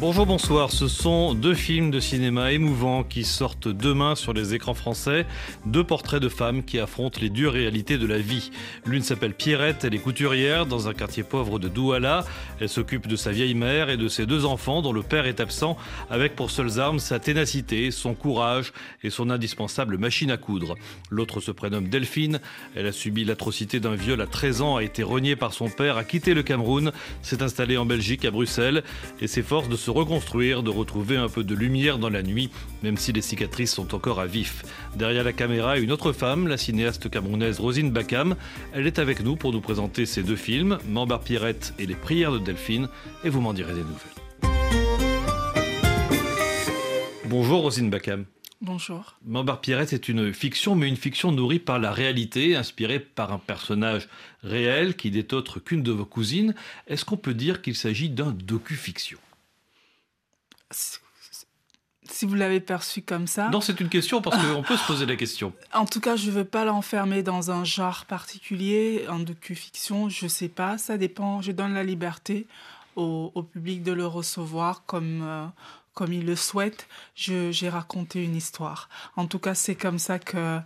Bonjour, bonsoir. Ce sont deux films de cinéma émouvants qui sortent demain sur les écrans français. Deux portraits de femmes qui affrontent les dures réalités de la vie. L'une s'appelle Pierrette, elle est couturière dans un quartier pauvre de Douala. Elle s'occupe de sa vieille mère et de ses deux enfants dont le père est absent, avec pour seules armes sa ténacité, son courage et son indispensable machine à coudre. L'autre se prénomme Delphine. Elle a subi l'atrocité d'un viol à 13 ans, a été reniée par son père, a quitté le Cameroun, s'est installée en Belgique, à Bruxelles, et s'efforce de se reconstruire, de retrouver un peu de lumière dans la nuit, même si les cicatrices sont encore à vif. Derrière la caméra, une autre femme, la cinéaste camerounaise Rosine Bakam. Elle est avec nous pour nous présenter ces deux films, Mambar Pierrette et Les prières de Delphine, et vous m'en direz des nouvelles. Bonjour Rosine Bakam. Bonjour. Mambar Pierrette est une fiction, mais une fiction nourrie par la réalité, inspirée par un personnage réel qui n'est autre qu'une de vos cousines. Est-ce qu'on peut dire qu'il s'agit d'un docu-fiction? Si vous l'avez perçu comme ça. Non, c'est une question parce qu'on peut se poser la question. En tout cas, je ne veux pas l'enfermer dans un genre particulier, en docu-fiction, je ne sais pas, ça dépend. Je donne la liberté au, public de le recevoir comme, euh, comme il le souhaite. J'ai raconté une histoire. En tout cas, c'est comme ça que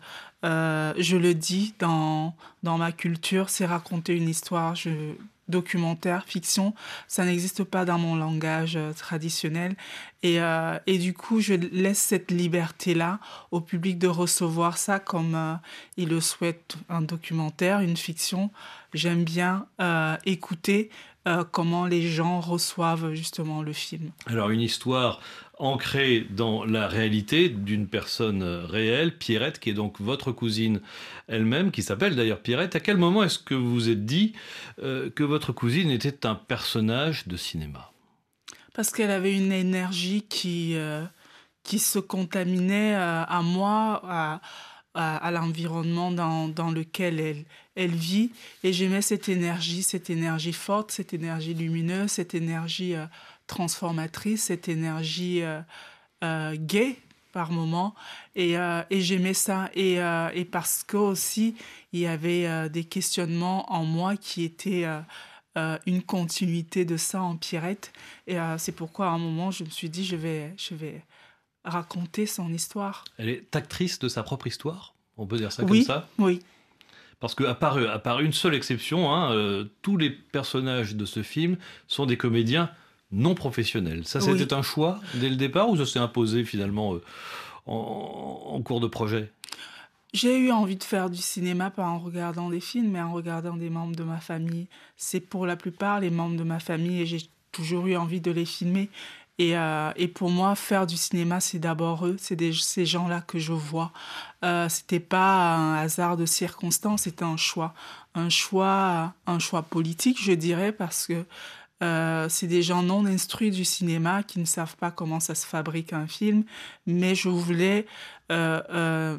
euh, je le dis dans, dans ma culture, c'est raconter une histoire. Je, documentaire, fiction, ça n'existe pas dans mon langage euh, traditionnel. Et, euh, et, du coup, je laisse cette liberté-là au public de recevoir ça comme euh, il le souhaite, un documentaire, une fiction. J'aime bien écouter comment les gens reçoivent justement le film. Alors, une histoire ancré dans la réalité d'une personne réelle, Pierrette, qui est donc votre cousine elle-même, qui s'appelle d'ailleurs Pierrette. À quel moment est-ce que vous vous êtes dit euh, que votre cousine était un personnage de cinéma? Parce qu'elle avait une énergie qui, euh, qui se contaminait euh, à moi, à, à, l'environnement dans, dans, lequel elle, elle vit. Et j'aimais cette énergie, cette énergie forte, cette énergie lumineuse, cette énergie transformatrice, cette énergie euh, euh, gay par moment. Et, euh, et j'aimais ça. Et, et, parce que aussi il y avait des questionnements en moi qui étaient une continuité de ça en Pierrette. Et c'est pourquoi à un moment je me suis dit je vais je vais raconter son histoire. Elle est actrice de sa propre histoire, on peut dire ça comme ça. Oui. Parce qu'à part, à part une seule exception, hein, tous les personnages de ce film sont des comédiens non professionnel. Ça, c'était un choix dès le départ ou ça s'est imposé finalement euh, en, cours de projet? J'ai eu envie de faire du cinéma pas en regardant des films, mais en regardant des membres de ma famille. C'est pour la plupart les membres de ma famille et j'ai toujours eu envie de les filmer. Et, euh, et, pour moi, faire du cinéma, c'est d'abord eux, c'est ces gens-là que je vois. Euh, c'était pas un hasard de circonstances, c'était un choix, un choix, un choix politique, je dirais, parce que euh, c'est des gens non instruits du cinéma qui ne savent pas comment ça se fabrique un film, mais je voulais euh,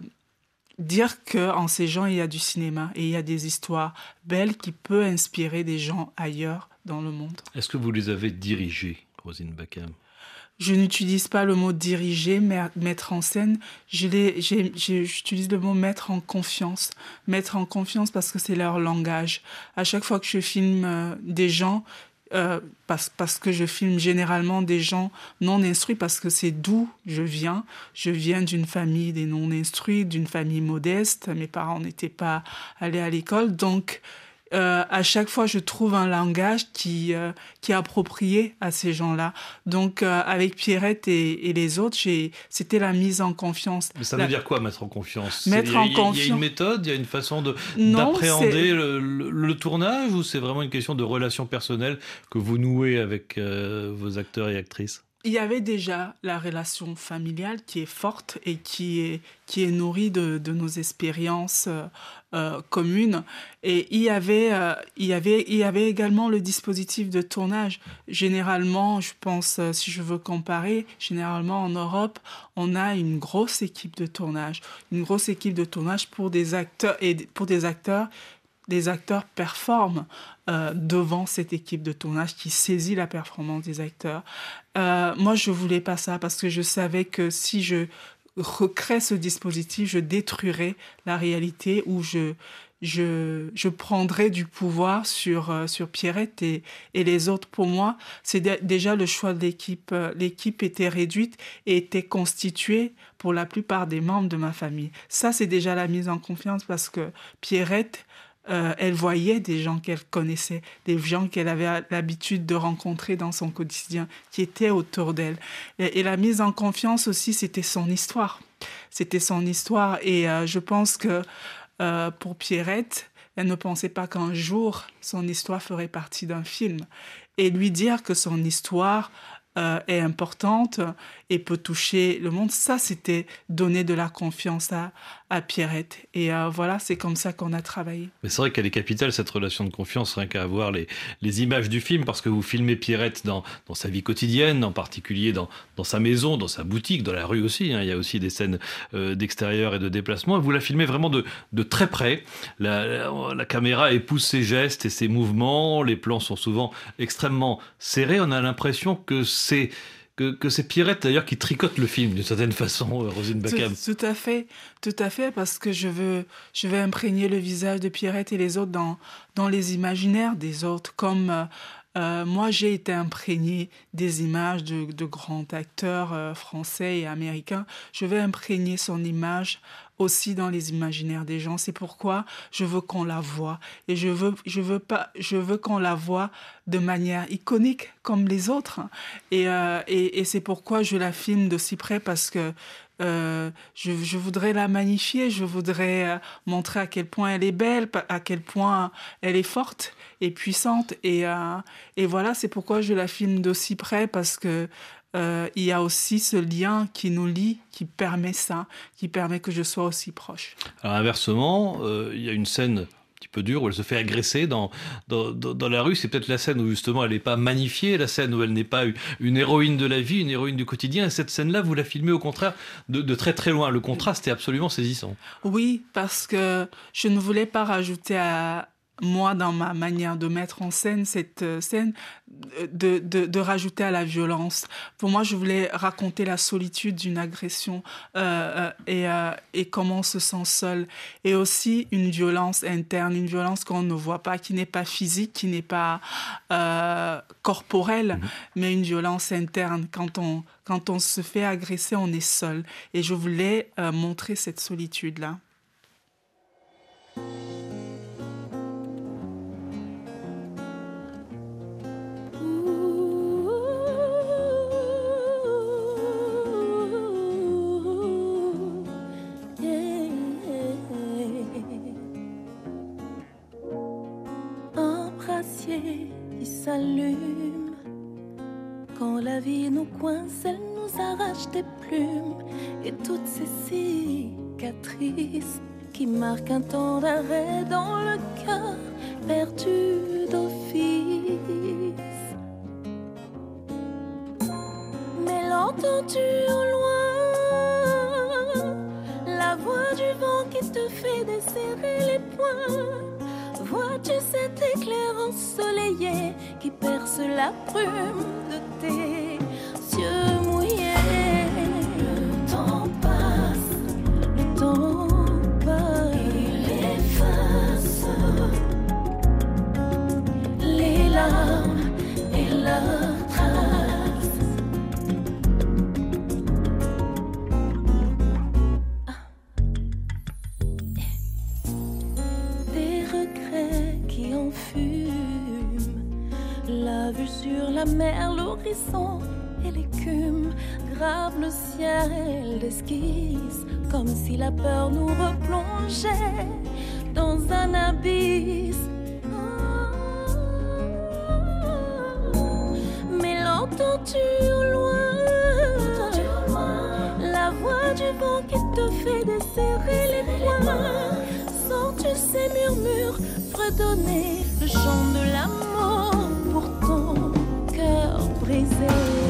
dire que en ces gens il y a du cinéma et il y a des histoires belles qui peuvent inspirer des gens ailleurs dans le monde. Est-ce que vous les avez dirigés, Rosine je n'utilise pas le mot diriger, mettre en scène. J'utilise le mot mettre en confiance. Mettre en confiance parce que c'est leur langage. À chaque fois que je filme des gens, euh, parce, parce que je filme généralement des gens non instruits, parce que c'est d'où je viens. Je viens d'une famille des non instruits, d'une famille modeste. Mes parents n'étaient pas allés à l'école. Donc, euh, à chaque fois, je trouve un langage qui, euh, qui est approprié à ces gens-là. Donc, euh, avec Pierrette et, et les autres, c'était la mise en confiance. Mais ça veut dire quoi, mettre en confiance? Mettre en confiance. Il y a une méthode, il y a une façon d'appréhender le, le, tournage ou c'est vraiment une question de relation personnelle que vous nouez avec vos acteurs et actrices? Il y avait déjà la relation familiale qui est forte et qui est, qui est nourrie de, de nos expériences euh, euh communes. Et il y, avait, euh, il, y avait, il y avait également le dispositif de tournage. Généralement, je pense, si je veux comparer, généralement en Europe, on a une grosse équipe de tournage. Une grosse équipe de tournage pour des acteurs, et pour des acteurs des acteurs performent euh, devant cette équipe de tournage qui saisit la performance des acteurs. Euh, moi, je voulais pas ça parce que je savais que si je recrée ce dispositif, je détruirai la réalité où je, je, je prendrai du pouvoir sur, euh, sur Pierrette et, et les autres. Pour moi, c'est déjà le choix de l'équipe. L'équipe était réduite et était constituée pour la plupart des membres de ma famille. Ça, c'est déjà la mise en confiance parce que Pierrette, euh, elle voyait des gens qu'elle connaissait, des gens qu'elle avait l'habitude de rencontrer dans son quotidien, qui étaient autour d'elle. Et, la mise en confiance aussi, c'était son histoire. C'était son histoire. Et euh, je pense que euh, pour Pierrette, elle ne pensait pas qu'un jour, son histoire ferait partie d'un film. Et lui dire que son histoire est importante et peut toucher le monde, ça, c'était donner de la confiance à, à Pierrette. Et euh, voilà, c'est comme ça qu'on a travaillé. Mais c'est vrai qu'elle est capitale, cette relation de confiance, rien qu'à voir les, images du film, parce que vous filmez Pierrette dans, sa vie quotidienne, en particulier dans, sa maison, dans sa boutique, dans la rue aussi. Hein. Il y a aussi des scènes euh, d'extérieur et de déplacement. vous la filmez vraiment de, de très près. La, la, caméra épouse ses gestes et ses mouvements. Les plans sont souvent extrêmement serrés. On a l'impression que c'est que, c'est Pierrette d'ailleurs qui tricote le film d'une certaine façon, euh, Rosine Bacam. Tout, tout, à fait, tout à fait, parce que je veux, je veux imprégner le visage de Pierrette et les autres dans, dans les imaginaires des autres, comme euh, euh, moi, j'ai été imprégné des images de, de grands acteurs français et américains. Je vais imprégner son image aussi dans les imaginaires des gens. C'est pourquoi je veux qu'on la voit et je veux je veux pas je veux qu'on la voit de manière iconique comme les autres. Et, euh, et, et c'est pourquoi je la filme de si près parce que euh, je, je, voudrais la magnifier, je voudrais euh, montrer à quel point elle est belle, à quel point elle est forte et puissante. Et, et voilà, c'est pourquoi je la filme d'aussi près parce que euh, il y a aussi ce lien qui nous lie, qui permet ça, qui permet que je sois aussi proche. Alors inversement, euh, il y a une scène un petit peu dure où elle se fait agresser dans, dans, dans la rue. C'est peut-être la scène où justement elle n'est pas magnifiée, la scène où elle n'est pas une héroïne de la vie, une héroïne du quotidien. Et cette scène-là, vous la filmez au contraire de, de, très très loin. Le contraste est absolument saisissant. Oui, parce que je ne voulais pas rajouter à, moi, dans ma manière de mettre en scène cette euh, scène, de, de, de, rajouter à la violence. Pour moi, je voulais raconter la solitude d'une agression euh, euh, et, euh, et comment on se sent seul. Et aussi une violence interne, une violence qu'on ne voit pas, qui n'est pas physique, qui n'est pas euh, corporelle, mmh. mais une violence interne. Quand on, quand on se fait agresser, on est seul. Et je voulais euh, montrer cette solitude-là. Nous coince, elle nous arrache des plumes et toutes ces cicatrices qui marquent un temps d'arrêt dans le cœur perdu d'office. Mais l'entends-tu au loin? La voix du vent qui te fait desserrer les poings? Vois-tu cet éclair ensoleillé qui perce la brume de tes la vue sur la mer, l'horizon et l'écume grave le ciel d'esquisse, comme si la peur nous replongeait dans un abysse. Mais l'entends-tu au loin? La voix du vent qui te fait desserrer les poings. Sens-tu ces murmures le chant de l'amour pour ton cœur brisé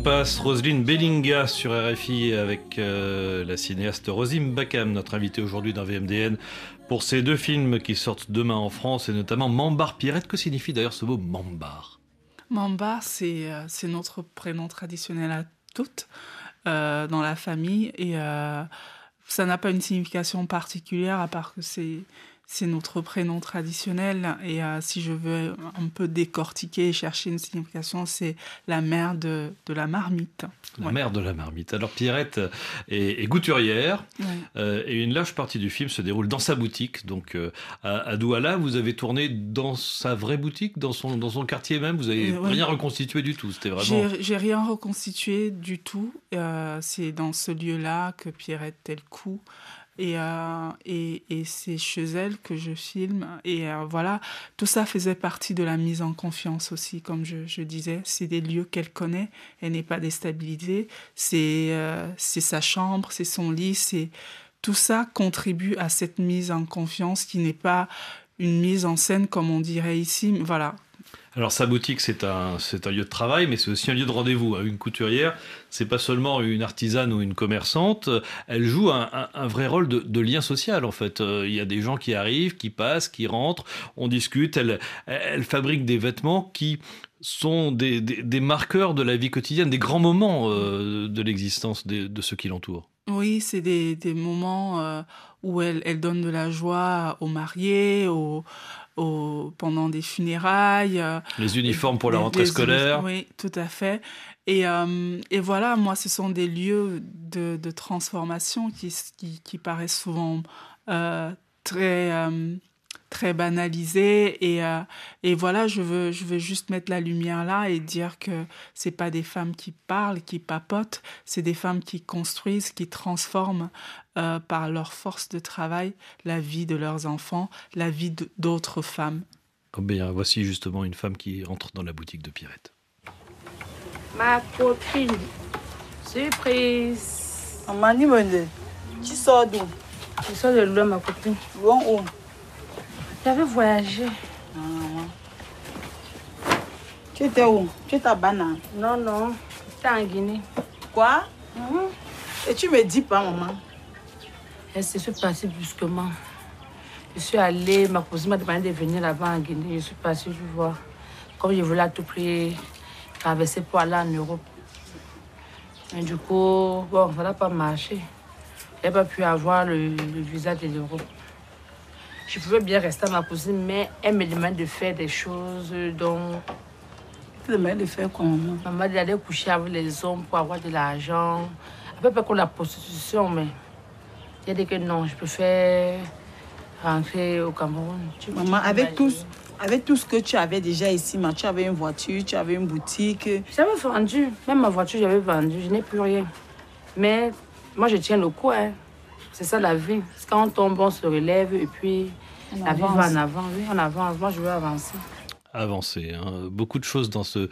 passe, Roselyne Bellinga sur RFI avec euh, la cinéaste Rosim Bakam, notre invitée aujourd'hui dans VMDN pour ces deux films qui sortent demain en France et notamment Mambar Pirette. Que signifie d'ailleurs ce mot Mambar? Mambar, c'est euh, notre prénom traditionnel à toutes euh, dans la famille et euh, ça n'a pas une signification particulière à part que c'est c'est notre prénom traditionnel. Et euh, si je veux un peu décortiquer et chercher une signification, c'est la mère de, de la marmite. La Ouais. mère de la marmite. Alors Pierrette est, est gouturière Ouais. euh, et une large partie du film se déroule dans sa boutique. Donc euh, à, à Douala, vous avez tourné dans sa vraie boutique, dans son, dans son quartier même? Vous avez ouais. rien reconstitué du tout. C'était vraiment. J'ai rien reconstitué du tout. C'est dans ce lieu-là que Pierrette tel coup. Et, euh, et, et c'est chez elle que je filme. Et euh, voilà, tout ça faisait partie de la mise en confiance aussi, comme je, je disais. C'est des lieux qu'elle connaît, elle n'est pas déstabilisée. C'est euh, c'est sa chambre, c'est son lit, c'est tout ça contribue à cette mise en confiance qui n'est pas une mise en scène comme on dirait ici. Voilà, Alors sa boutique, c'est un, c'est un lieu de travail, mais c'est aussi un lieu de rendez-vous. Une couturière, c'est pas seulement une artisane ou une commerçante, elle joue un, vrai rôle de, lien social en fait. Euh, Il y a des gens qui arrivent, qui passent, qui rentrent, on discute, elle, fabrique des vêtements qui sont des, des- marqueurs de la vie quotidienne, des grands moments euh, de l'existence de ceux qui l'entourent. Oui, c'est des, des moments euh, où elle, elle donne de la joie aux mariés, aux, pendant des funérailles. euh, Les uniformes pour la rentrée les- scolaire. Oui, tout à fait. Et, euh, et voilà, moi, ce sont des lieux de, de transformation qui, qui, qui paraissent souvent euh, très, euh, très banalisés. Et, euh, et voilà, je veux, je veux juste mettre la lumière là et dire que c'est pas des femmes qui parlent, qui papotent, c'est des femmes qui construisent, qui transforment euh, par leur force de travail la vie de leurs enfants, la vie de- d'autres femmes. Oh bien, voici justement une femme qui entre dans la boutique de Pierrette. Ma copine. Surprise. Dis-moi, tu sors d'où? Je sors de loin, ma copine. Loin où? J'avais voyagé. Tu étais où? Tu étais à Bana? Non, non. J'étais en Guinée. Quoi? Mhm. Et tu me dis pas, maman je suis partie brusquement. Je suis allée, ma cousine m'a demandé de venir là-bas en Guinée. Je suis partie, je voir. Comme je voulais à tout prix traverser pour aller en Europe. Et du coup, bon, ça n'a pas marché. Je n'ai pas pu avoir le, le visa de l'Europe. Je pouvais bien rester à ma cousine, mais elle me demande de faire des choses dont Tu demandais de faire quoi, maman? Maman d'aller coucher avec les hommes pour avoir de l'argent. À peu près comme la prostitution, mais j'ai dit que non, je préfère rentrer au Cameroun. Tu- Maman, avec tout, avec tout ce que tu avais déjà ici, ma- tu avais une voiture, tu avais une boutique. J'avais vendu, même ma voiture, j'avais vendu, je n'ai plus rien. Mais moi, je tiens le coup, hein. C'est ça la vie. Quand on tombe, on se relève et puis On la vie avance. va en avant. Oui, on avance. Moi, je veux avancer. avancer. hein. Beaucoup de choses dans ce,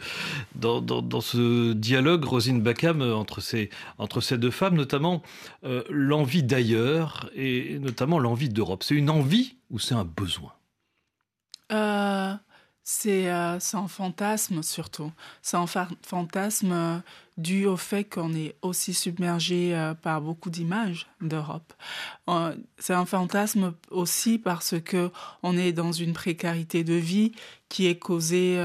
dans, dans- dans ce dialogue, Rosine Bakam, euh, entre ces, entre ces deux femmes, notamment euh, l'envie d'ailleurs et notamment l'envie d'Europe. C'est une envie ou c'est un besoin? Euh, c'est euh, c'est un fantasme surtout. C'est un fa- fantasme euh, dû au fait qu'on est aussi submergé euh, par beaucoup d'images d'Europe. C'est un fantasme aussi parce que on est dans une précarité de vie qui est causée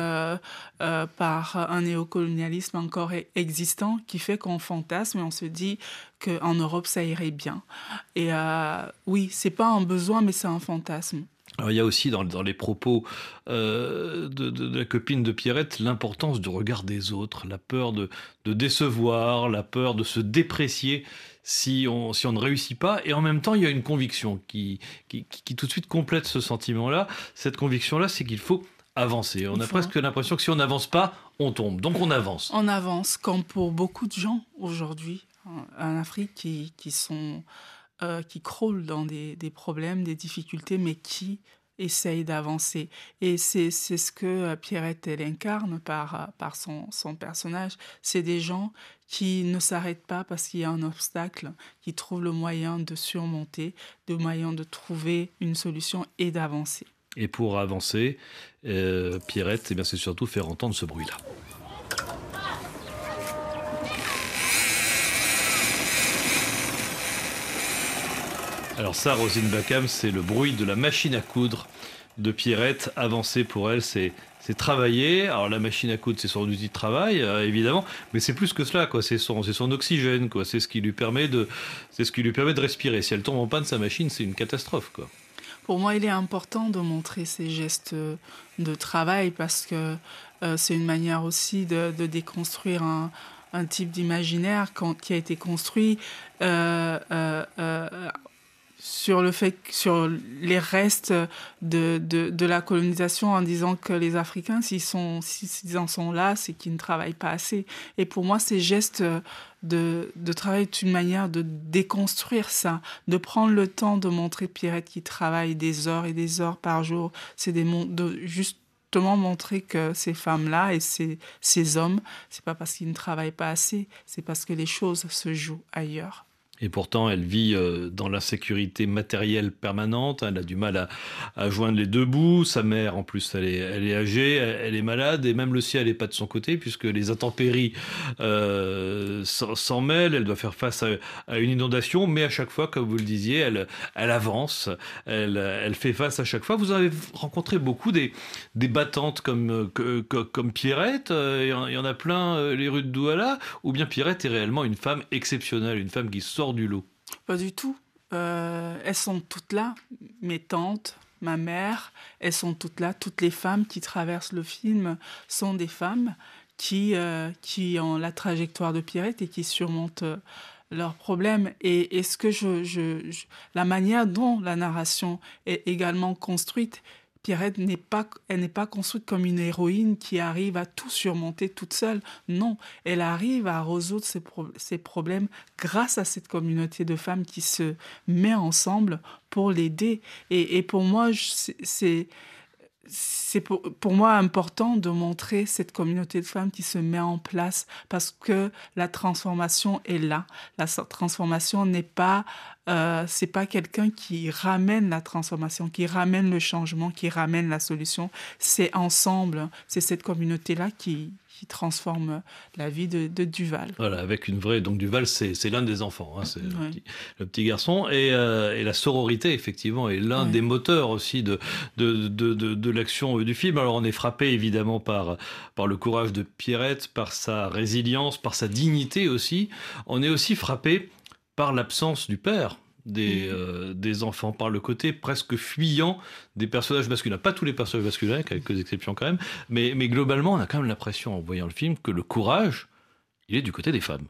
par un néocolonialisme encore e- existant qui fait qu'on fantasme et on se dit qu'en Europe ça irait bien. Et oui, c'est pas un besoin mais c'est un fantasme. Alors, il y a aussi dans, dans les propos euh, de, de- de la copine de Pierrette l'importance du regard des autres, la peur de, de décevoir, la peur de se déprécier si on, si on ne réussit pas. Et en même temps, il y a une conviction qui, qui, qui- qui tout de suite complète ce sentiment-là. Cette conviction-là, c'est qu'il faut avancer. On a presque l'impression que si on n'avance pas, on tombe. Donc on avance. On avance, comme pour beaucoup de gens aujourd'hui en, en Afrique qui, qui sont euh, qui crôlent dans des, des problèmes, des difficultés, mais qui essayent d'avancer. Et c'est ce que euh, Pierrette elle incarne par, euh, par son, son personnage. C'est des gens qui ne s'arrêtent pas parce qu'il y a un obstacle, qui trouvent le moyen de surmonter, le moyen de trouver une solution et d'avancer. Et pour avancer, Pierrette, eh c'est surtout faire entendre ce bruit-là. Alors ça, Rosine Bacam, c'est le bruit de la machine à coudre de Pierrette. Avancer pour elle, c'est travailler. Alors la machine à coudre, c'est son outil de travail, euh, évidemment, mais c'est plus que cela, quoi. C'est son, oxygène, quoi. C'est ce qui lui permet de, respirer. Si elle tombe en panne sa machine, c'est une catastrophe, quoi. Pour moi, il est important de montrer ces gestes de travail parce que euh, c'est une manière aussi de, déconstruire un, type d'imaginaire qui a été construit euh, euh, euh, sur le fait sur les restes de, de, la colonisation en disant que les Africains s'ils sont s'ils en sont là c'est qu'ils ne travaillent pas assez et pour moi ces gestes de, de travail est une manière de déconstruire ça de prendre le temps de montrer Pierrette qui travaille des heures et des heures par jour c'est des de juste montrer que ces femmes-là et ces, ces hommes, c'est pas parce qu'ils ne travaillent pas assez, c'est parce que les choses se jouent ailleurs. Et pourtant, elle vit euh, dans l'insécurité matérielle permanente. Elle a du mal à, joindre les deux bouts. Sa mère, en plus, elle est, âgée, elle, est malade, et même le ciel n'est pas de son côté, puisque les intempéries euh, s'en mêlent. Elle doit faire face à, une inondation, mais à chaque fois, comme vous le disiez, elle, avance, elle, fait face à chaque fois. Vous avez rencontré beaucoup des, battantes comme, comme Pierrette. Il y en a plein, euh, les rues de Douala, ou bien Pierrette est réellement une femme exceptionnelle, une femme qui sort du lot Pas du tout. Euh, elles sont toutes là, mes tantes, ma mère, elles sont toutes là. Toutes les femmes qui traversent le film sont des femmes qui, euh, qui ont la trajectoire de Pierrette et qui surmontent euh, leurs problèmes. Et, et ce que je, je, je, la manière dont la narration est également construite, Pierrette n'est pas, elle n'est pas construite comme une héroïne qui arrive à tout surmonter toute seule. Non, elle arrive à résoudre ses, pro ses problèmes grâce à cette communauté de femmes qui se met ensemble pour l'aider. Et pour moi, c'est c'est pour, pour moi important de montrer cette communauté de femmes qui se met en place parce que la transformation est là. La transformation n'est pas euh, c'est pas quelqu'un qui ramène la transformation, qui ramène le changement, qui ramène la solution. C'est ensemble, c'est cette communauté-là qui, qui transforme la vie de, de, Duval. Voilà, avec une vraie. Donc Duval, c'est l'un des enfants, hein, c'est le, le, petit garçon. Et, euh, et la sororité, effectivement, est l'un des moteurs aussi de, de, de, de, de l'action du film. Alors on est frappé évidemment par, par le courage de Pierrette, par sa résilience, par sa dignité aussi. On est aussi frappé par l'absence du père des, mmh. euh, des enfants, par le côté presque fuyant des personnages masculins. Pas tous les personnages masculins, quelques exceptions quand même, mais, mais globalement, on a quand même l'impression, en voyant le film, que le courage, il est du côté des femmes.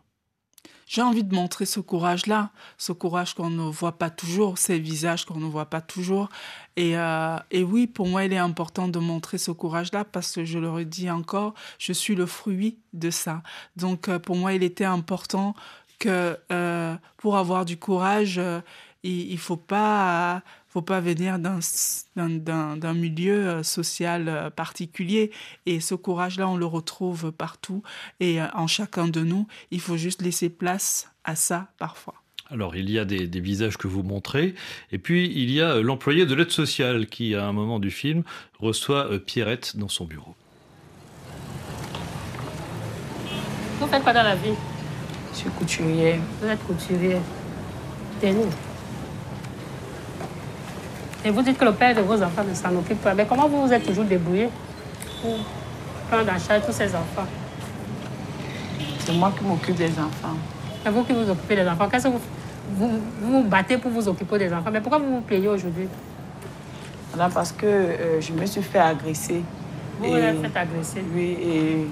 J'ai envie de montrer ce courage-là, ce courage qu'on ne voit pas toujours, ces visages qu'on ne voit pas toujours. Et, euh, et oui, pour moi, il est important de montrer ce courage-là parce que, je le redis encore, je suis le fruit de ça. Donc, euh, pour moi, il était important que euh, pour avoir du courage, euh, il ne faut pas, faut pas venir d'un milieu social particulier. Et ce courage-là, on le retrouve partout et en chacun de nous. Il faut juste laisser place à ça parfois. Alors, il y a des, des, visages que vous montrez, et puis il y a l'employé de l'aide sociale qui, à un moment du film, reçoit Pierrette dans son bureau. Vous faites quoi dans la vie je suis couturier. Vous êtes couturier. Tenez. Et vous dites que le père de vos enfants ne s'en occupe pas. Mais comment vous vous êtes toujours débrouillé pour prendre en charge tous ces enfants? C'est moi qui m'occupe des enfants. C'est vous qui vous occupez des enfants. Qu'est-ce que vous, vous, vous vous battez pour vous occuper des enfants? Mais pourquoi vous vous plaignez aujourd'hui? Parce que euh, je me suis fait agresser. Vous vous êtes fait agresser Oui, et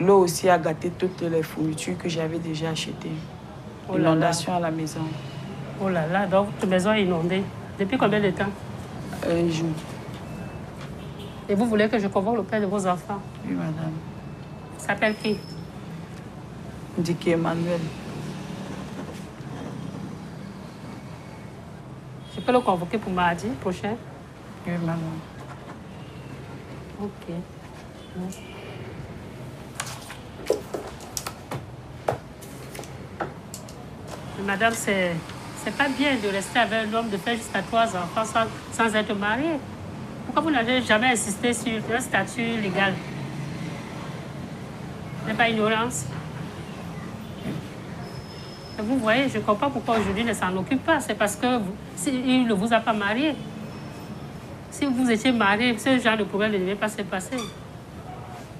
l'eau aussi a gâté toutes les fournitures que j'avais déjà achetées. Oh Inondation à la maison. Oh là là, donc votre maison est inondée. Depuis combien de temps? Un jour. Et vous voulez que je convoque le père de vos enfants? Oui, madame. S'appelle qui? Dicky Emmanuel. Je peux le convoquer pour mardi prochain? Oui, madame. Ok. Merci. Madame, c'est c'est pas bien de rester avec un homme, de faire jusqu'à trois enfants sans, sans être marié. Pourquoi vous n'avez jamais insisté sur un statut légal? N'est pas ignorance. vous voyez, je ne comprends pas pourquoi aujourd'hui ne s'en occupe pas. C'est parce qu'il ne vous a pas marié. Si vous étiez marié, ce genre de problème ne devait pas se passer.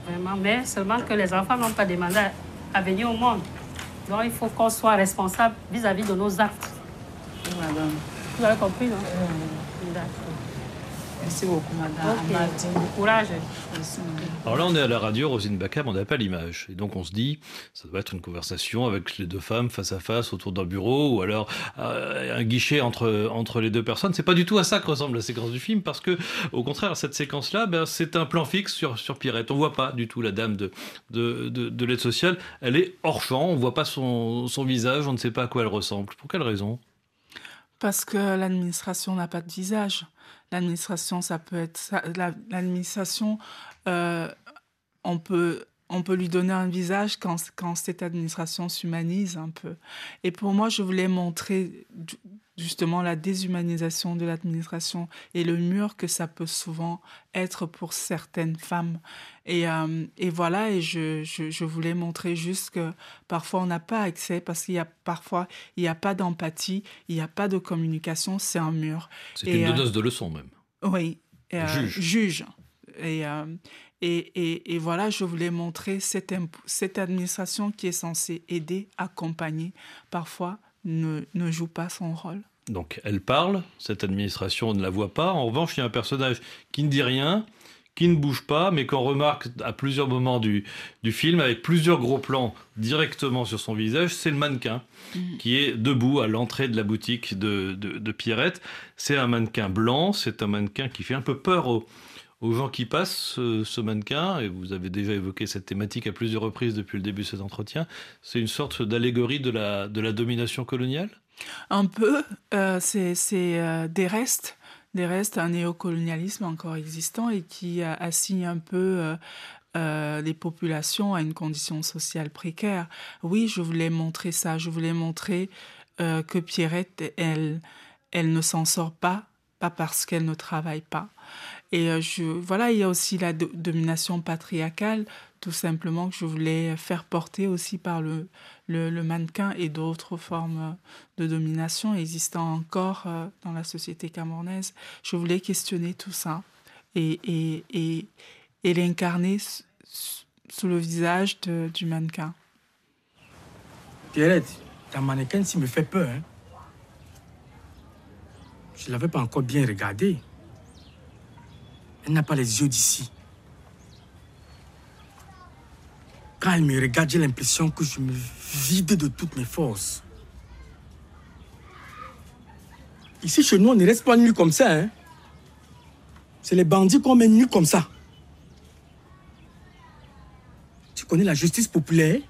Vraiment, mais seulement que les enfants n'ont pas demandé à venir au monde. Donc il faut qu'on soit responsable vis-à-vis de nos actes. Vous avez compris, non? D'accord. Merci beaucoup, madame. Ok. Bon courage. Merci. Alors là, on est à la radio, Rosine Bacam, on n'a pas l'image. Et donc on se dit, ça doit être une conversation avec les deux femmes face à face autour d'un bureau, ou alors euh, un guichet entre, entre les deux personnes. C'est pas du tout à ça que ressemble la séquence du film, parce que au contraire, cette séquence-là, ben, c'est un plan fixe sur, sur Pierrette. On voit pas du tout la dame de, de, de, de l'aide sociale. Elle est hors champ, on voit pas son, son visage, on ne sait pas à quoi elle ressemble. Pour quelle raison? Parce que l'administration n'a pas de visage. L'administration, ça peut être l'administration. euh, on peut on peut lui donner un visage quand, quand cette administration s'humanise un peu. Et pour moi, je voulais montrer justement la déshumanisation de l'administration et le mur que ça peut souvent être pour certaines femmes. Et, euh, et voilà, et je, je, je voulais montrer juste que parfois on n'a pas accès parce qu'il y a parfois il n'y a pas d'empathie, il n'y a pas de communication, c'est un mur. C'est une euh, donneuse de leçons même. Oui, euh, Juge. juge. Et, et, et, et voilà, je voulais montrer cette, cette administration qui est censée aider, accompagner, parfois ne, ne joue pas son rôle. Donc elle parle, cette administration on ne la voit pas. En revanche, il y a un personnage qui ne dit rien, qui ne bouge pas, mais qu'on remarque à plusieurs moments du, du film, avec plusieurs gros plans directement sur son visage, c'est le mannequin qui est debout à l'entrée de la boutique de, de, de Pierrette. C'est un mannequin blanc, c'est un mannequin qui fait un peu peur aux, aux gens qui passent, ce, ce mannequin, et vous avez déjà évoqué cette thématique à plusieurs reprises depuis le début de cet entretien, c'est une sorte d'allégorie de la, de la domination coloniale? Un peu, euh, c'est euh, des restes, des restes, un néocolonialisme encore existant et qui assigne un peu euh, les populations à une condition sociale précaire. Oui, je voulais montrer ça, je voulais montrer que Pierrette, elle, elle ne s'en sort pas, pas parce qu'elle ne travaille pas. Et je, voilà, il y a aussi la do- domination patriarcale, tout simplement que je voulais faire porter aussi par le, le, le mannequin et d'autres formes de domination existant encore euh, dans la société camerounaise. Je voulais questionner tout ça et, et, et, et l'incarner sous le visage de- du mannequin. Pierrette, ta mannequin s'il me fait peur. Hein. Je ne l'avais pas encore bien regardée. Elle n'a pas les yeux d'ici. Quand elle me regarde, j'ai l'impression que je me vide de toutes mes forces. Ici, chez nous, on ne reste pas nu comme ça. Hein. C'est les bandits qu'on met nus comme ça. Tu connais la justice populaire?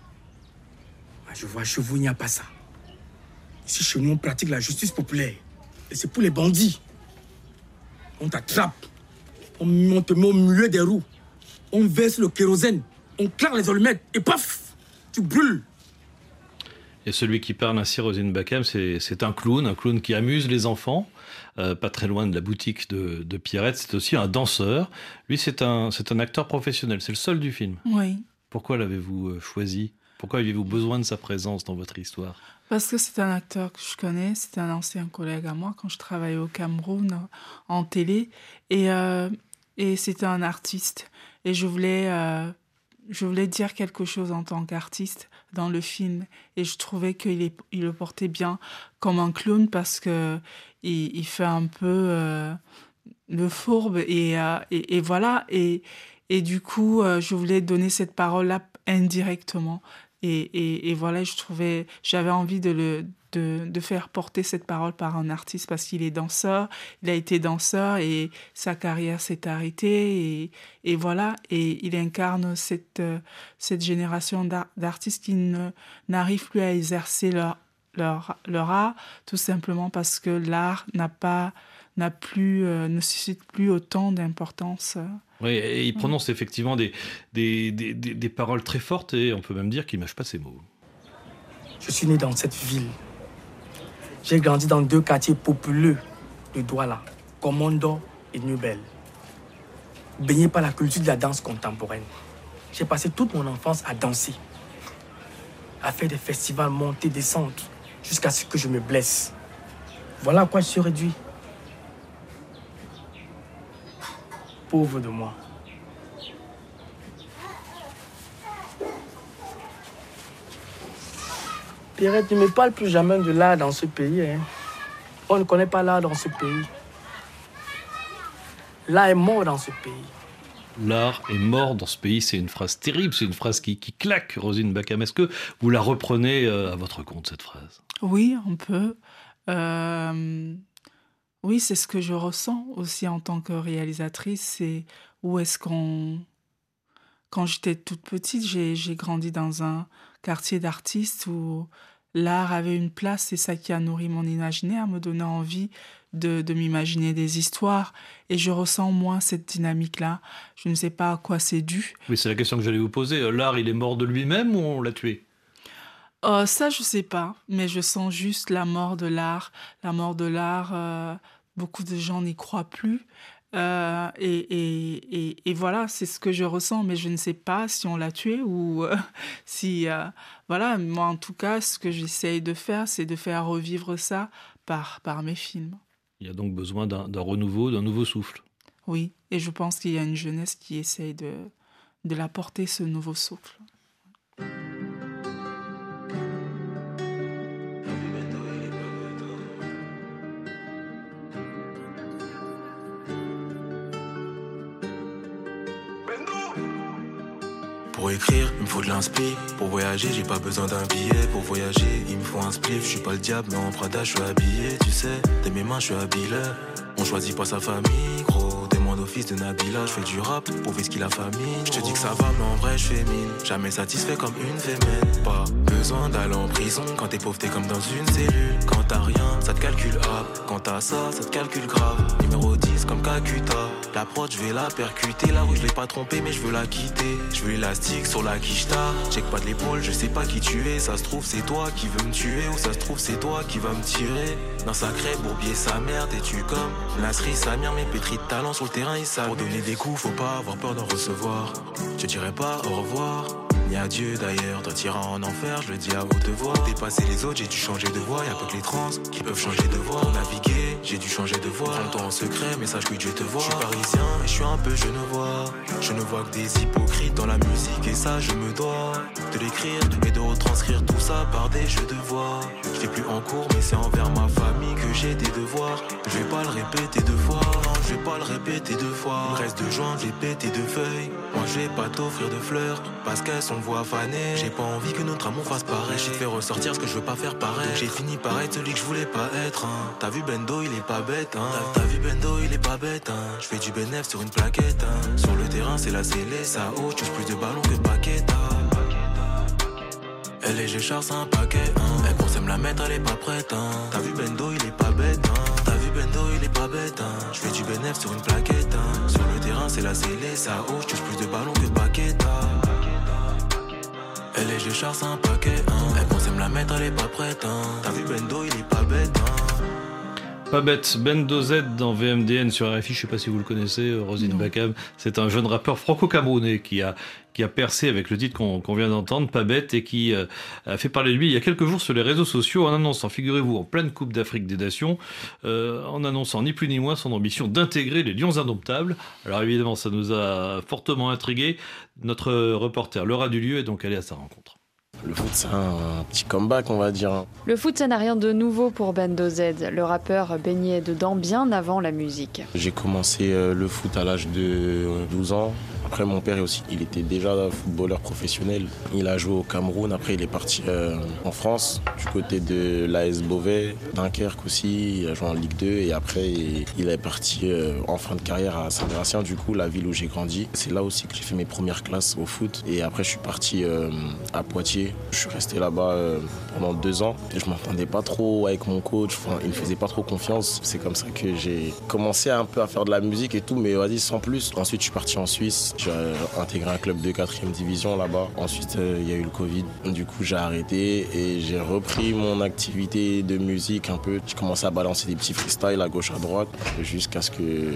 Ah, Je vois chez vous, il n'y a pas ça. Ici, chez nous, on pratique la justice populaire. Et c'est pour les bandits. On t'attrape. On, on te met au milieu des roues. On verse le kérosène. On claque les allumettes. Et paf Tu brûles. Et celui qui parle ainsi, Rosine Bacam, c'est un clown, un clown qui amuse les enfants, euh, pas très loin de la boutique de, de Pierrette. C'est aussi un danseur. Lui, c'est un, c'est un acteur professionnel. C'est le seul du film. Oui, Pourquoi l'avez-vous euh, choisi? Pourquoi aviez-vous besoin de sa présence dans votre histoire? Parce que c'est un acteur que je connais, c'est un ancien collègue à moi quand je travaillais au Cameroun euh, en télé. Et, euh, et c'était un artiste. Et je voulais, euh, je voulais dire quelque chose en tant qu'artiste dans le film. Et je trouvais qu'il le portait bien comme un clown parce que il, fait un peu euh, le fourbe. Et, euh, et, et voilà. Et, et du coup, euh, je voulais donner cette parole-là indirectement. Et, et, et voilà, je trouvais, j'avais envie de, le, de, de faire porter cette parole par un artiste parce qu'il est danseur, il a été danseur et sa carrière s'est arrêtée. Et, et voilà, et il incarne cette, euh, cette génération d'ar- d'artistes qui ne- n'arrivent plus à exercer leur, leur, leur art, tout simplement parce que l'art n'a pas n'a plus euh, ne suscite plus autant d'importance. Oui, et il prononce effectivement des, des, des, des- des paroles très fortes et on peut même dire qu'il mâche pas ses mots. Je suis né dans cette ville. J'ai grandi dans deux quartiers populeux de Douala, Commando et Nubel. Baigné par la culture de la danse contemporaine. J'ai passé toute mon enfance à danser, à faire des festivals montées, descentes, jusqu'à ce que je me blesse. Voilà à quoi je suis réduit. Pauvre de moi. Pierrette, ne me parle plus jamais de l'art dans ce pays. hein. On ne connaît pas l'art dans ce pays. L'art est mort dans ce pays. L'art est mort dans ce pays, c'est une phrase terrible, c'est une phrase qui, qui claque, Rosine Bacam. Est-ce que vous la reprenez euh, à votre compte, cette phrase? Oui, on peut. Euh, oui, c'est ce que je ressens aussi en tant que réalisatrice. C'est où est-ce qu'on. Quand j'étais toute petite, j'ai j'ai grandi dans un quartier d'artistes où l'art avait une place. C'est ça qui a nourri mon imaginaire, me donnant envie de, de m'imaginer des histoires. Et je ressens moins cette dynamique-là. Je ne sais pas à quoi c'est dû. Oui, c'est la question que j'allais vous poser. L'art, il est mort de lui-même ou on l'a tué? Euh, ça, je sais pas, mais je sens juste la mort de l'art. La mort de l'art, euh, beaucoup de gens n'y croient plus. Euh, et, et, et, et voilà, c'est ce que je ressens, mais je ne sais pas si on l'a tué ou euh, si... euh, voilà, moi en tout cas, ce que j'essaye de faire, c'est de faire revivre ça par, par mes films. Il y a donc besoin d'un d'un renouveau, d'un nouveau souffle. Oui, et je pense qu'il y a une jeunesse qui essaye de, de l'apporter, ce nouveau souffle. Pour écrire, il me faut de l'inspi. Pour voyager, j'ai pas besoin d'un billet. Pour voyager, il me faut un spliff. Je suis pas le diable, mais en Prada, je suis habillé. Tu sais, de mes mains, je suis habillé. On choisit pas sa famille, gros. Fils de Nabila. Je fais du rap, prouver ce qu'il a famille. Je te dis que ça va, mais en vrai, je fais mine. Jamais satisfait comme une fémène. Pas besoin d'aller en prison. Quand t'es pauvre, t'es comme dans une cellule. Quand t'as rien, ça te calcule up. Quand t'as ça, ça te calcule grave. Numéro 10 comme Kakuta. La prod, je vais la percuter. La rue, je l'ai pas trompée, mais je veux la quitter. Je veux l'élastique sur la quicheta. Check pas de l'épaule, je sais pas qui tu es. Ça se trouve, c'est toi qui veux me tuer. Ou ça se trouve, c'est toi qui va me tirer. Dans sacré bourbier, sa mère, t'es-tu comme Nasri, Samir, mes pétris de talent sur le terrain, Pour donner des coups, faut pas avoir peur d'en recevoir. Je dirais pas au revoir. Ni adieu d'ailleurs, toi t'iras en enfer, je le dis à haute voix. Dépasser les autres, j'ai dû changer de voix. Y'a pas que les trans qui peuvent changer de voix. Pour naviguer, j'ai dû changer de voix. Prends-toi en secret, message que Dieu te voit. Je suis parisien, mais je suis un peu genevois. Je ne vois que des hypocrites dans la musique, et ça, je me dois de l'écrire et de retranscrire tout ça par des jeux de voix. Je plus en cours, mais c'est envers ma famille que j'ai des devoirs. Je vais pas le répéter deux fois, non, je vais pas le répéter deux fois. Il me reste deux joints, j'ai pété deux feuilles. Moi, je vais pas t'offrir de fleurs, parce qu'elles sont voix fanées. J'ai pas envie que notre amour fasse pareil. J'ai fait ressortir ce que je veux pas faire pareil. J'ai fini par être celui que je voulais pas être. hein. T'as vu Bendo, il est pas bête. Hein. T'as vu Bendo, il est pas bête. Hein. Je fais du bénéf sur une plaquette. Hein. Sur le terrain, c'est la scellée, ça haut. Touche plus de ballons que Paqueta. Elle est j'ai charge un paquet. Hein. Elle pensait me la mettre, elle est pas prête. Hein. T'as vu Bendo, il est pas bête. Hein. T'as vu Bendo, il est pas bête. Hein. Je fais du bénéf sur une plaquette. Hein. Sur le terrain, c'est la scellée, ça haut. Touche plus de ballons que Paqueta. Elle est j'ai charge un paquet. Hein. Elle pensait me la mettre, elle est pas prête. Hein. T'as vu Bendo, il est pas bête. Hein. Pas bête, Bendo Z dans VMDN sur RFI, je sais pas si vous le connaissez, euh, Rosine Bakam, c'est un jeune rappeur franco-camerounais qui a, qui a percé avec le titre qu'on vient d'entendre, Pas bête, et qui euh, a fait parler de lui il y a quelques jours sur les réseaux sociaux en annonçant, figurez-vous, en pleine Coupe d'Afrique des Nations, euh, en annonçant ni plus ni moins son ambition d'intégrer les Lions Indomptables. Alors évidemment, ça nous a fortement intrigué. Notre reporter Laura Dulieu est donc allé à sa rencontre. Le foot, c'est un petit comeback, on va dire. Le foot, ça n'a rien de nouveau pour Bendo Z. Le rappeur baignait dedans bien avant la musique. J'ai commencé euh, le foot à l'âge de euh, 12 ans. Après, mon père aussi, il était déjà footballeur professionnel. Il a joué au Cameroun. Après, il est parti euh, en France, du côté de l'AS Beauvais, Dunkerque aussi. Il a joué en Ligue 2. Et après, il est parti euh, en fin de carrière à Saint-Gratien, du coup, la ville où j'ai grandi. C'est là aussi que j'ai fait mes premières classes au foot. Et après, je suis parti à Poitiers. Je suis resté là-bas euh, pendant deux ans. Et je m'entendais pas trop avec mon coach. Enfin, il me faisait pas trop confiance. C'est comme ça que j'ai commencé un peu à faire de la musique et tout, mais vas-y, sans plus. Ensuite, je suis parti en Suisse. J'ai intégré un club de 4 division là-bas. Ensuite, il y a eu le Covid. Du coup, j'ai arrêté et j'ai repris mon activité de musique un peu. J'ai commencé à balancer des petits freestyles à gauche, à droite, jusqu'à ce que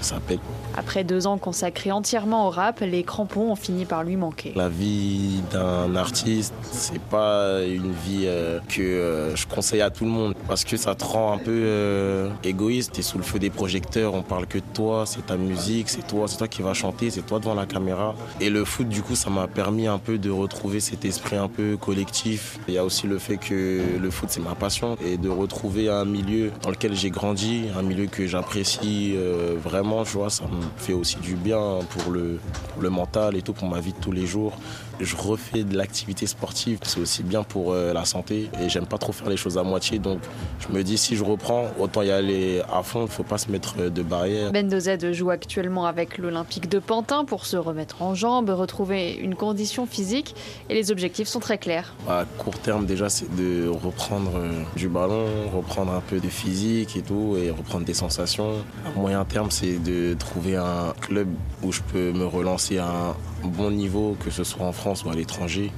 ça pète. Après deux ans consacrés entièrement au rap, les crampons ont fini par lui manquer. La vie d'un artiste, c'est pas une vie que je conseille à tout le monde parce que ça te rend un peu égoïste. T'es sous le feu des projecteurs, on parle que de toi, c'est ta musique, c'est toi, c'est toi qui vas chanter, c'est toi devant la caméra. Et le foot, du coup, ça m'a permis un peu de retrouver cet esprit un peu collectif. Il y a aussi le fait que le foot, c'est ma passion et de retrouver un milieu dans lequel j'ai grandi, un milieu que j'apprécie vraiment, vois, ça me fait aussi du bien pour le, pour le mental et tout, pour ma vie de tous les jours. Je refais de l'activité sportive, c'est aussi bien pour la santé et j'aime pas trop faire les choses à moitié. Donc je me dis si je reprends, autant y aller à fond, il faut pas se mettre de barrières. Bendozed joue actuellement avec l'Olympique de Pantin pour se remettre en jambes, retrouver une condition physique et les objectifs sont très clairs. À court terme déjà c'est de reprendre du ballon, reprendre un peu de physique et tout et reprendre des sensations. À moyen terme c'est de trouver un club où je peux me relancer à un bon niveau, que ce soit en France ou à l'étranger.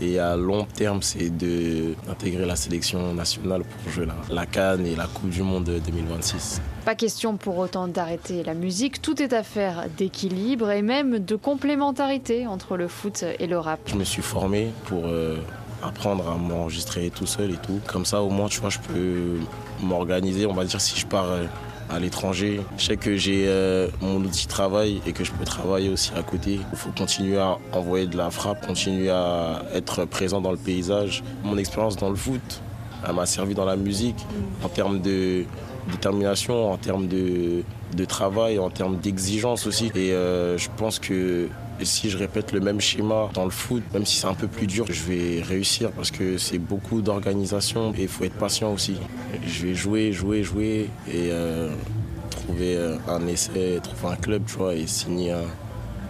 Et à long terme, c'est d'intégrer la sélection nationale pour jouer la, la Cannes et la Coupe du Monde 2026. Pas question pour autant d'arrêter la musique, tout est affaire d'équilibre et même de complémentarité entre le foot et le rap. Je me suis formé pour euh, apprendre à m'enregistrer tout seul et tout. Comme ça, au moins, tu vois, je peux m'organiser. On va dire si je pars à l'étranger. Je sais que j'ai euh, mon outil de travail et que je peux travailler aussi à côté. Il faut continuer à envoyer de la frappe, continuer à être présent dans le paysage. Mon expérience dans le foot, elle m'a servi dans la musique en termes de détermination, en termes de, travail, en termes d'exigence aussi. Et euh, je pense que si je répète le même schéma dans le foot, même si c'est un peu plus dur, je vais réussir parce que c'est beaucoup d'organisation et il faut être patient aussi. Je vais jouer, jouer, jouer et euh, trouver un essai, trouver un club, tu vois, et signer un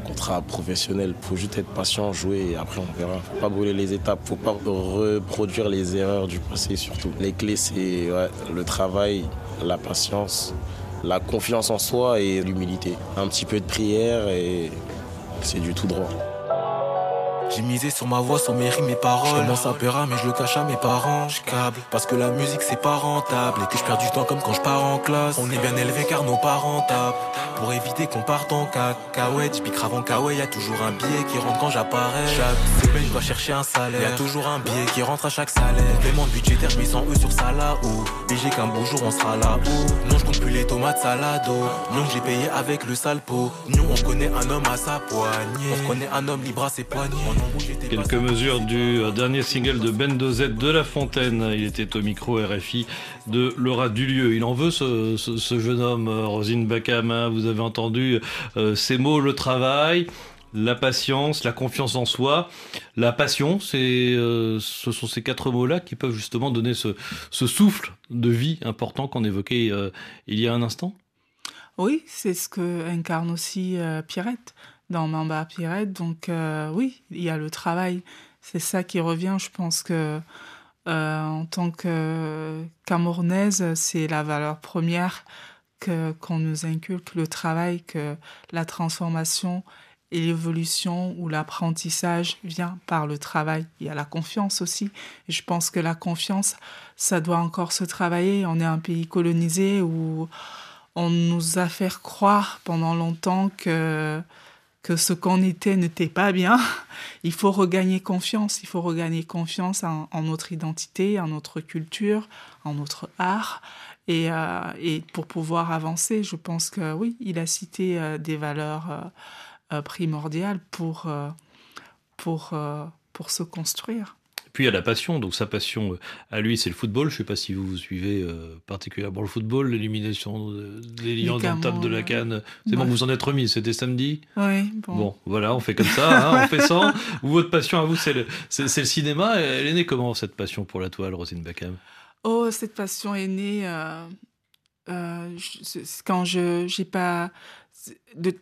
contrat professionnel. Il faut juste être patient, jouer et après on verra. Faut pas brûler les étapes, faut pas reproduire les erreurs du passé surtout. Les clés c'est le travail, la patience, la confiance en soi et l'humilité. Un petit peu de prière et c'est du tout droit. J'ai misé sur ma voix, sur mes rimes, mes paroles. Je commence à peur, mais je le cache à mes parents. Je câble parce que la musique c'est pas rentable et que je perds du temps comme quand je pars en classe. On est bien élevé car nos parents tapent pour éviter qu'on parte en cacahuète. Je pique en kawaii, y a toujours un billet qui rentre quand j'apparais. Je dois chercher un salaire. Y a toujours un billet qui rentre à chaque salaire. Complément budgétaire, je mets 100 E sur ça là-haut. BG qu'un beau jour on sera là-haut. Non, je compte plus les tomates salado. Non, j'ai payé avec le sale pot. Nous, on connaît un homme à sa poignée. On connaît un homme libre à ses poignets. Quelques mesures du dernier single de Bendo Z de La Fontaine. Il était au micro RFI de Laura Dulieu. Il en veut ce, ce, ce jeune homme, Rosine Bakama. Vous avez entendu euh, ces mots, le travail, la patience, la confiance en soi, la passion. Euh, ce sont ces quatre mots-là qui peuvent justement donner ce, souffle de vie important qu'on évoquait euh, il y a un instant. Oui, c'est ce que incarne aussi Pierrette dans Mamba Pirate. Donc euh, oui, il y a le travail. C'est ça qui revient. Je pense que euh, en tant que Camerounaise, c'est la valeur première que qu'on nous inculque, le travail, que la transformation et l'évolution ou l'apprentissage vient par le travail. Il y a la confiance aussi. Je pense que la confiance, ça doit encore se travailler. On est un pays colonisé où on nous a fait croire pendant longtemps que que ce qu'on était n'était pas bien, il faut regagner confiance, il faut regagner confiance en, en notre identité, en notre culture, en notre art. Et, euh, et, pour pouvoir avancer, je pense que oui, il a cité euh, des valeurs euh, primordiales pour, pour, pour se construire. Puis il y a la passion, donc sa passion à lui c'est le football. Je ne sais pas si vous suivez euh, particulièrement le football, l'élimination des Lions dans le table de la Cannes. C'est ouais. bon, vous en êtes remis, c'était samedi Oui. Bon. bon. voilà, on fait comme ça, hein, on fait ça. Ou votre passion à vous c'est le, le, cinéma. Elle est née comment cette passion pour la toile, Rosine Bakam Oh, cette passion est née euh, euh, je, quand je n'ai pas... De,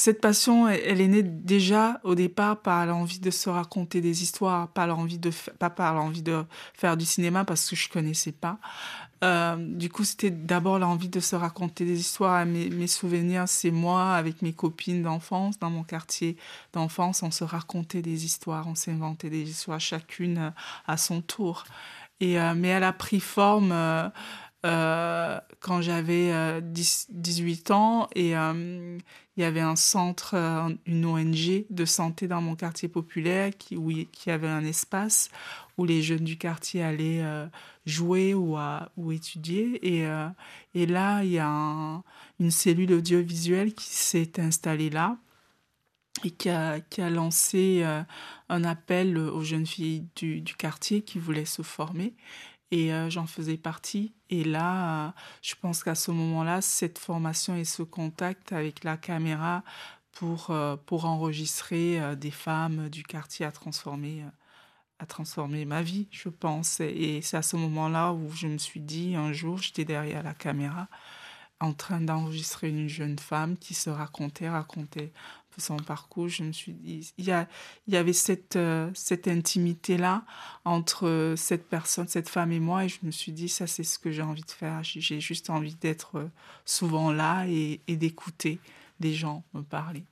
cette passion, elle, est née déjà au départ par l'envie de se raconter des histoires, pas l'envie de, pas par l'envie de faire du cinéma parce que je connaissais pas. Euh, du coup, c'était d'abord l'envie de se raconter des histoires. Mes, mes souvenirs, c'est moi avec mes copines d'enfance, dans mon quartier d'enfance, on se racontait des histoires, on s'inventait des histoires chacune à son tour. Et, euh, mais elle a pris forme euh, euh quand j'avais 18 ans et il y avait un centre, une ONG de santé dans mon quartier populaire qui, où, qui avait un espace où les jeunes du quartier allaient jouer ou, à, ou étudier. Et, et là, il y a une cellule audiovisuelle qui s'est installée là et qui a, qui a lancé euh, un appel aux jeunes filles du, du, quartier qui voulaient se former. Et euh, j'en faisais partie. Et là, euh, je pense qu'à ce moment-là, cette formation et ce contact avec la caméra pour, pour enregistrer des femmes du quartier a transformé, a transformé ma vie, je pense. Et c'est à ce moment-là où je me suis dit, un jour, j'étais derrière la caméra en train d'enregistrer une jeune femme qui se racontait, racontait son parcours, je me suis dit, il y, a, il y avait cette, euh, cette intimité-là entre euh, cette personne, cette femme et moi, et je me suis dit, ça c'est ce que j'ai envie de faire. J'ai juste envie d'être euh, souvent là et, et d'écouter des gens me parler.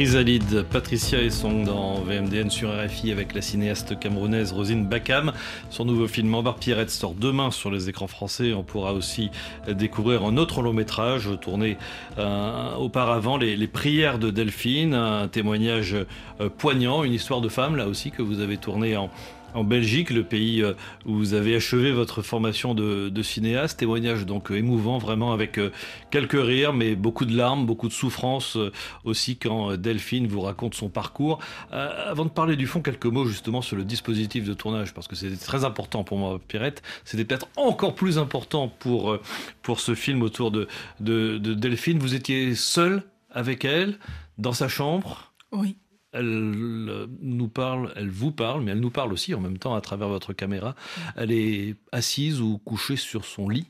Chrysalide, Patricia Essong dans VMDN sur RFI avec la cinéaste camerounaise Rosine Bakam. Son nouveau film En Pierrette sort demain sur les écrans français. On pourra aussi découvrir un autre long métrage tourné euh, auparavant, les, prières de Delphine, un témoignage euh, poignant, une histoire de femme là aussi que vous avez tourné en, en Belgique, le pays euh, où vous avez achevé votre formation de, cinéaste. Témoignage donc euh, émouvant, vraiment avec euh, quelques rires, mais beaucoup de larmes, beaucoup de souffrance aussi quand Delphine vous raconte son parcours. avant de parler du fond, quelques mots justement sur le dispositif de tournage, parce que c'était très important pour moi, Pirette. C'était peut-être encore plus important pour, pour ce film autour de, de, de Delphine. Vous étiez seul avec elle, dans sa chambre? Oui elle nous parle, elle vous parle, mais elle nous parle aussi en même temps à travers votre caméra. Elle est assise ou couchée sur son lit.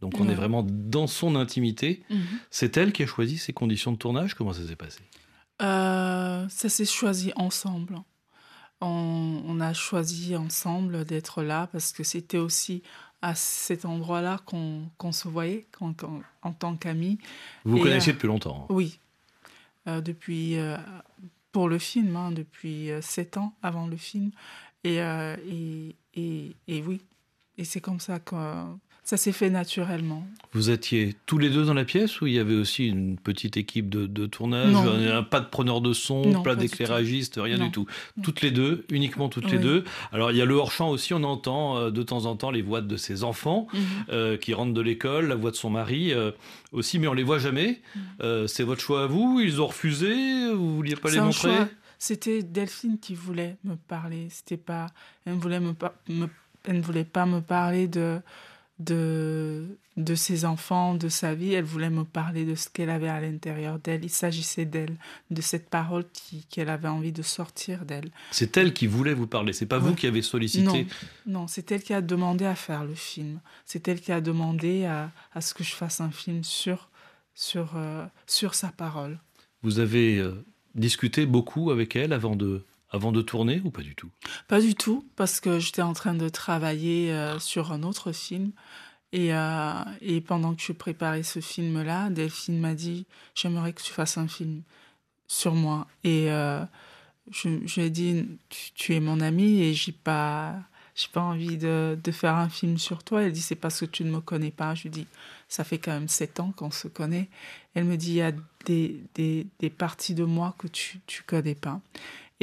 Donc on est vraiment dans son intimité. Mhm. C'est elle qui a choisi ses conditions de tournage? Comment ça s'est passé? Euh, Ça s'est choisi ensemble. on, on a choisi ensemble d'être là parce que c'était aussi à cet endroit-là qu'on se voyait en tant qu'amis. Vous vous connaissiez euh, depuis longtemps. hein? Oui. Euh, depuis, pour le film, hein, depuis euh, sept ans avant le film. Et, euh, et, et, et oui. Et c'est comme ça que ça s'est fait naturellement. Vous étiez tous les deux dans la pièce ou il y avait aussi une petite équipe de, de tournage Non. un- Pas de preneur de son, Non, pas d'éclairagiste, rien Non. du tout. Toutes les deux, uniquement toutes les deux. Alors il y a le hors-champ aussi, on entend euh, de temps en temps les voix de ses enfants Mhm. euh, qui rentrent de l'école, la voix de son mari euh, aussi, mais on les voit jamais. Mhm. Euh, C'est votre choix à vous Ils ont refusé Vous vouliez pas les montrer? C'était Delphine qui voulait me parler. C'était pas, elle ne voulait me, pa- me- elle ne voulait pas me parler de, de, de ses enfants, de sa vie. Elle voulait me parler de ce qu'elle avait à l'intérieur d'elle. Il s'agissait d'elle, de cette parole qui- qu'elle avait envie de sortir d'elle. C'est elle qui voulait vous parler, c'est pas vous qui avez sollicité. Non, non c'est elle qui a demandé à faire le film. C'est elle qui a demandé à, à ce que je fasse un film sur, sur, euh, sur sa parole. Vous avez euh, discuté beaucoup avec elle avant de, avant de tourner ou pas du tout? Pas du tout, parce que j'étais en train de travailler euh, sur un autre film. Et, euh, et pendant que je préparais ce film-là, Delphine m'a dit J'aimerais que tu fasses un film sur moi. Et euh, je, lui ai dit tu, es mon ami et j'ai pas. Pas envie de, faire un film sur toi. Elle dit c'est parce que tu ne me connais pas. Je lui dis ça fait quand même sept ans qu'on se connaît. Elle me dit il y a des parties de moi que tu tu connais pas.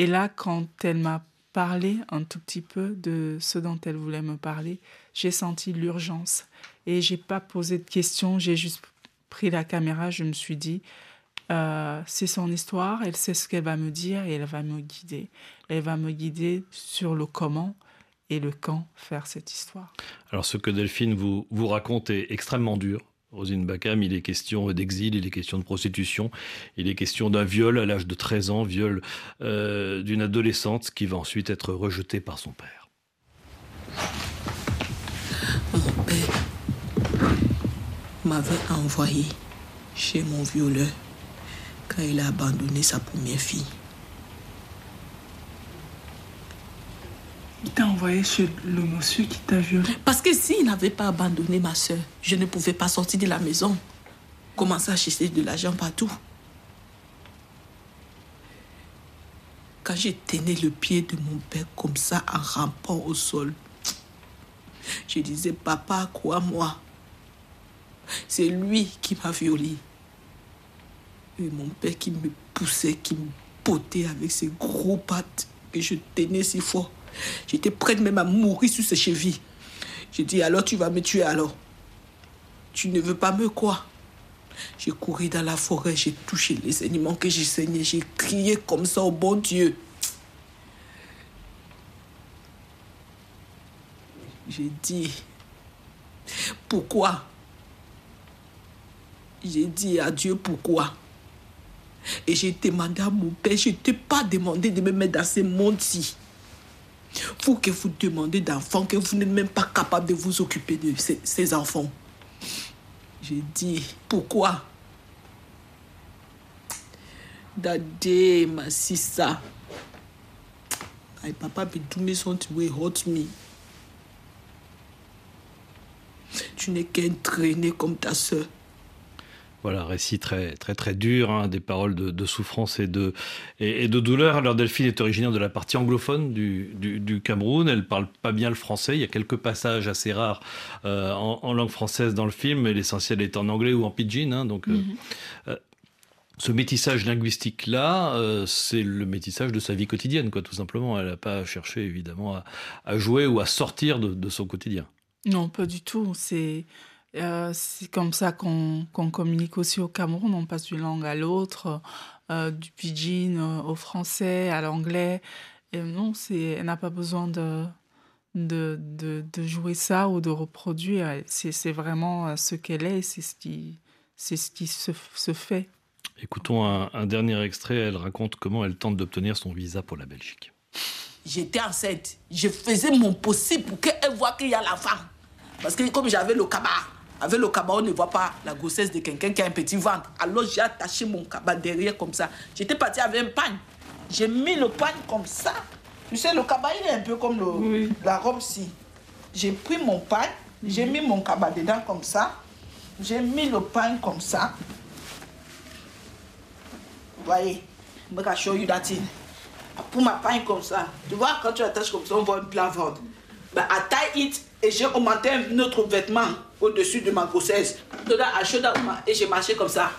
Et là, quand elle m'a parlé un tout petit peu de ce dont elle voulait me parler, j'ai senti l'urgence. Et j'ai pas posé de questions, j'ai juste pris la caméra, je me suis dit, euh, c'est son histoire, elle sait ce qu'elle va me dire et elle va me guider. Elle va me guider sur le comment et le quand faire cette histoire. Alors ce que Delphine vous, vous raconte est extrêmement dur. Rosine Bacam, il est question d'exil, il est question de prostitution, il est question d'un viol à l'âge de 13 ans, viol euh, d'une adolescente qui va ensuite être rejetée par son père. Mon père m'avait envoyé chez mon violeur quand il a abandonné sa première fille. Il t'a envoyé chez le monsieur qui t'a violé Parce que s'il n'avait pas abandonné ma soeur, je ne pouvais pas sortir de la maison. Commencer à chercher de l'argent partout. Quand j'ai tenu le pied de mon père comme ça en rampant au sol, je disais, papa, crois-moi. C'est lui qui m'a violée. Et mon père qui me poussait, qui me potait avec ses gros pattes que je tenais si fort. J'étais prête même à mourir sur ses chevilles. J'ai dit, alors tu vas me tuer alors. Tu ne veux pas me quoi? J'ai couru dans la forêt, j'ai touché les aliments que j'ai saigné, j'ai crié comme ça au bon Dieu. J'ai dit, pourquoi? J'ai dit à Dieu pourquoi? Et j'ai demandé à mon père, je ne t'ai pas demandé de me mettre dans ce monde-ci. Vous que vous demandez d'enfants, que vous n'êtes même pas capable de vous occuper de ces, enfants. J'ai dit, pourquoi? Daddy, ma sister. My papa hurt me. Tu n'es qu'un traîné comme ta soeur. Voilà, récit très très très dur, hein, des paroles de, de souffrance et de, et, et de douleur. Alors Delphine est originaire de la partie anglophone du, du, du Cameroun, elle parle pas bien le français, il y a quelques passages assez rares euh, en, en langue française dans le film, mais l'essentiel est en anglais ou en pidgin. hein, donc, euh, Mhm. euh, ce métissage linguistique-là, euh, c'est le métissage de sa vie quotidienne, quoi, tout simplement. Elle n'a pas cherché, évidemment, à, à jouer ou à sortir de, de son quotidien. Non, pas du tout. C'est euh, c'est comme ça qu'on qu'on communique aussi au Cameroun. On passe d'une langue à l'autre, euh, du pidgin euh, au français, à l'anglais. Et non, c'est elle n'a pas besoin de, de, de, de jouer ça ou de reproduire. C'est c'est vraiment ce qu'elle est. C'est ce qui, c'est ce qui se, se fait. Écoutons un, un dernier extrait. Elle raconte comment elle tente d'obtenir son visa pour la Belgique. J'étais enceinte. Je faisais mon possible pour qu'elle voie qu'il y a la femme. Parce que comme j'avais le cabas, avec le cabas, on ne voit pas la grossesse de quelqu'un qui a un petit ventre. Alors j'ai attaché mon cabas derrière comme ça. J'étais partie avec un pagne. J'ai mis le pagne comme ça. Tu sais, le cabas, il est un peu comme le, la robe-ci. J'ai pris mon pain, j'ai mis mon cabas dedans comme ça. J'ai mis le pain comme ça. Vous voyez, je vais show you that thing. Pour ma pain comme ça. Tu vois, quand tu attaches comme ça, on voit une plavorde. Ben, I tie it et j'ai augmenté un autre vêtement au-dessus de ma grossesse. Et j'ai marché comme ça.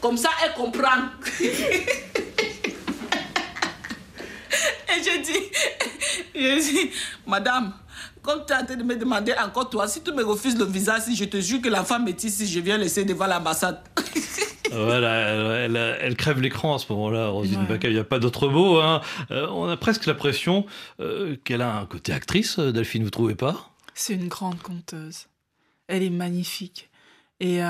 Comme ça, elle comprend. et j'ai dit, j'ai dit, madame, comme tu train de me demander encore toi, si tu me refuses le visa, si je te jure que la femme est ici, je viens laisser devant l'ambassade. Voilà, elle, elle, crève l'écran à ce moment-là, Rosine ouais. Il n'y a pas d'autre mot. Hein. Euh, on a presque l'impression euh, qu'elle a un côté actrice, euh, Delphine, vous trouvez pas? C'est une grande conteuse. Elle est magnifique. Et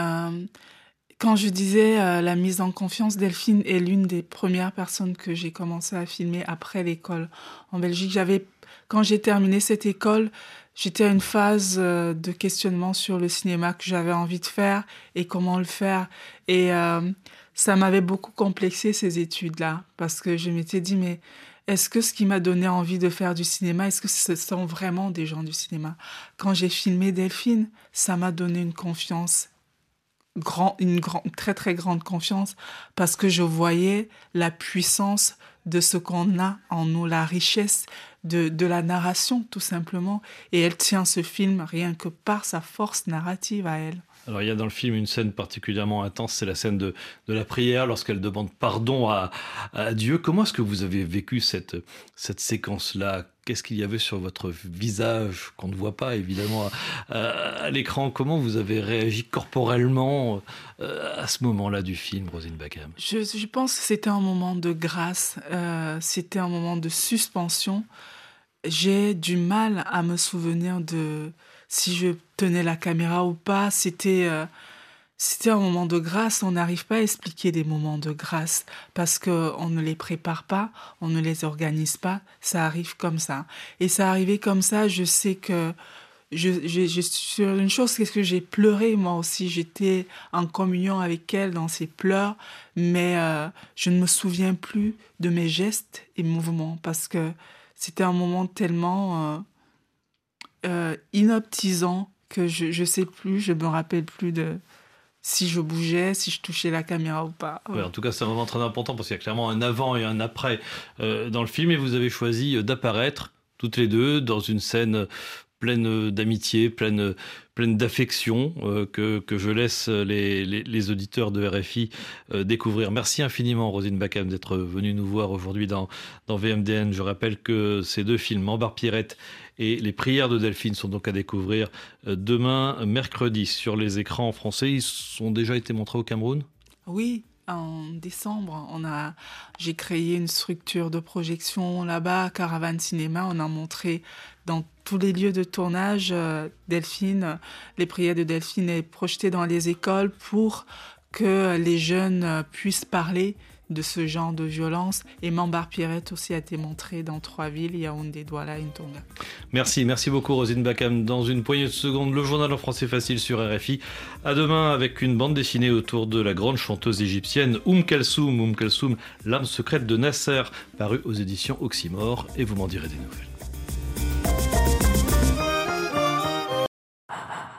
quand je disais la mise en confiance, Delphine est l'une des premières personnes que j'ai commencé à filmer après l'école en Belgique. J'avais, quand j'ai terminé cette école, j'étais à une phase de questionnement sur le cinéma que j'avais envie de faire et comment le faire. Et euh, ça m'avait beaucoup complexé ces études-là, parce que je m'étais dit, mais est-ce que ce qui m'a donné envie de faire du cinéma, est-ce que ce sont vraiment des gens du cinéma? Quand j'ai filmé Delphine, ça m'a donné une confiance, grand, une très très grande confiance, parce que je voyais la puissance de ce qu'on a en nous, la richesse de, de, la narration tout simplement. Et elle tient ce film rien que par sa force narrative à elle. Alors il y a dans le film une scène particulièrement intense, c'est la scène de, la prière lorsqu'elle demande pardon à, Dieu. Comment est-ce que vous avez vécu cette, cette séquence-là? Qu'est-ce qu'il y avait sur votre visage qu'on ne voit pas évidemment à, l'écran? Comment vous avez réagi corporellement euh, à ce moment-là du film, Rosine je, je, pense que c'était un moment de grâce, euh, c'était un moment de suspension. J'ai du mal à me souvenir de si je tenais la caméra ou pas. C'était euh, c'était un moment de grâce. On n'arrive pas à expliquer des moments de grâce parce que on ne les prépare pas, on ne les organise pas. Ça arrive comme ça. Et ça arrivait comme ça. Je sais que je, je, je sur une chose, c'est que j'ai pleuré moi aussi. J'étais en communion avec elle dans ses pleurs, mais euh, je ne me souviens plus de mes gestes et mouvements parce que c'était un moment tellement euh, euh, inoptisant que je ne sais plus, je me rappelle plus de si je bougeais, si je touchais la caméra ou pas. En tout cas, c'est un moment très important parce qu'il y a clairement un avant et un après euh, dans le film et vous avez choisi d'apparaître toutes les deux dans une scène pleine d'amitié, pleine, pleine d'affection euh, que, que je laisse les, les, les, auditeurs de RFI euh, découvrir. Merci infiniment, Rosine Bacam, d'être venue nous voir aujourd'hui dans, dans VMDN. Je rappelle que ces deux films, Ambar Pierrette et Les prières de Delphine, sont donc à découvrir euh, demain, mercredi, sur les écrans français. Ils ont déjà été montrés au Cameroun? Oui, en décembre, on a, j'ai créé une structure de projection là-bas, Caravane Cinéma. On a montré dans tous les lieux de tournage euh, Delphine, les prières de Delphine est projetée dans les écoles pour que les jeunes puissent parler de ce genre de violence. Et Mambar Pierrette aussi a été montré dans trois villes, Yaoundé, Douala et Ntonga. Merci, merci beaucoup Rosine Bakam. Dans une poignée de secondes, le journal en français facile sur RFI. À demain avec une bande dessinée autour de la grande chanteuse égyptienne Oum Kalsoum, Oum Kalsoum, l'âme secrète de Nasser, paru aux éditions Oxymore. Et vous m'en direz des nouvelles.